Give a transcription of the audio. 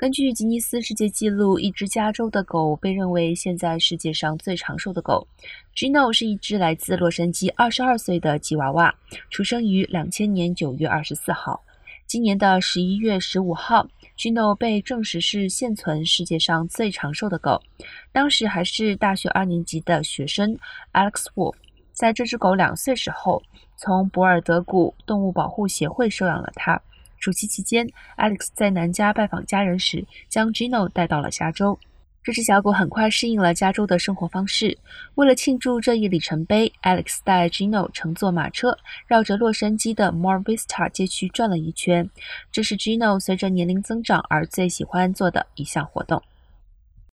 根据吉尼斯世界纪录，一只加州的狗被认为现在世界上最长寿的狗。Gino 是一只来自洛杉矶、二十二岁的吉娃娃，出生于两千年九月二十四号。今年的十一月十五号，Gino 被证实是现存世界上最长寿的狗。当时还是大学二年级的学生 Alex Wolf，在这只狗两岁时候，从博尔德谷动物保护协会收养了它。暑期期间，Alex 在南加拜访家人时，将 Gino 带到了加州。这只小狗很快适应了加州的生活方式。为了庆祝这一里程碑，Alex 带 Gino 乘坐马车，绕着洛杉矶的 Mar Vista 街区转了一圈。这是 Gino 随着年龄增长而最喜欢做的一项活动。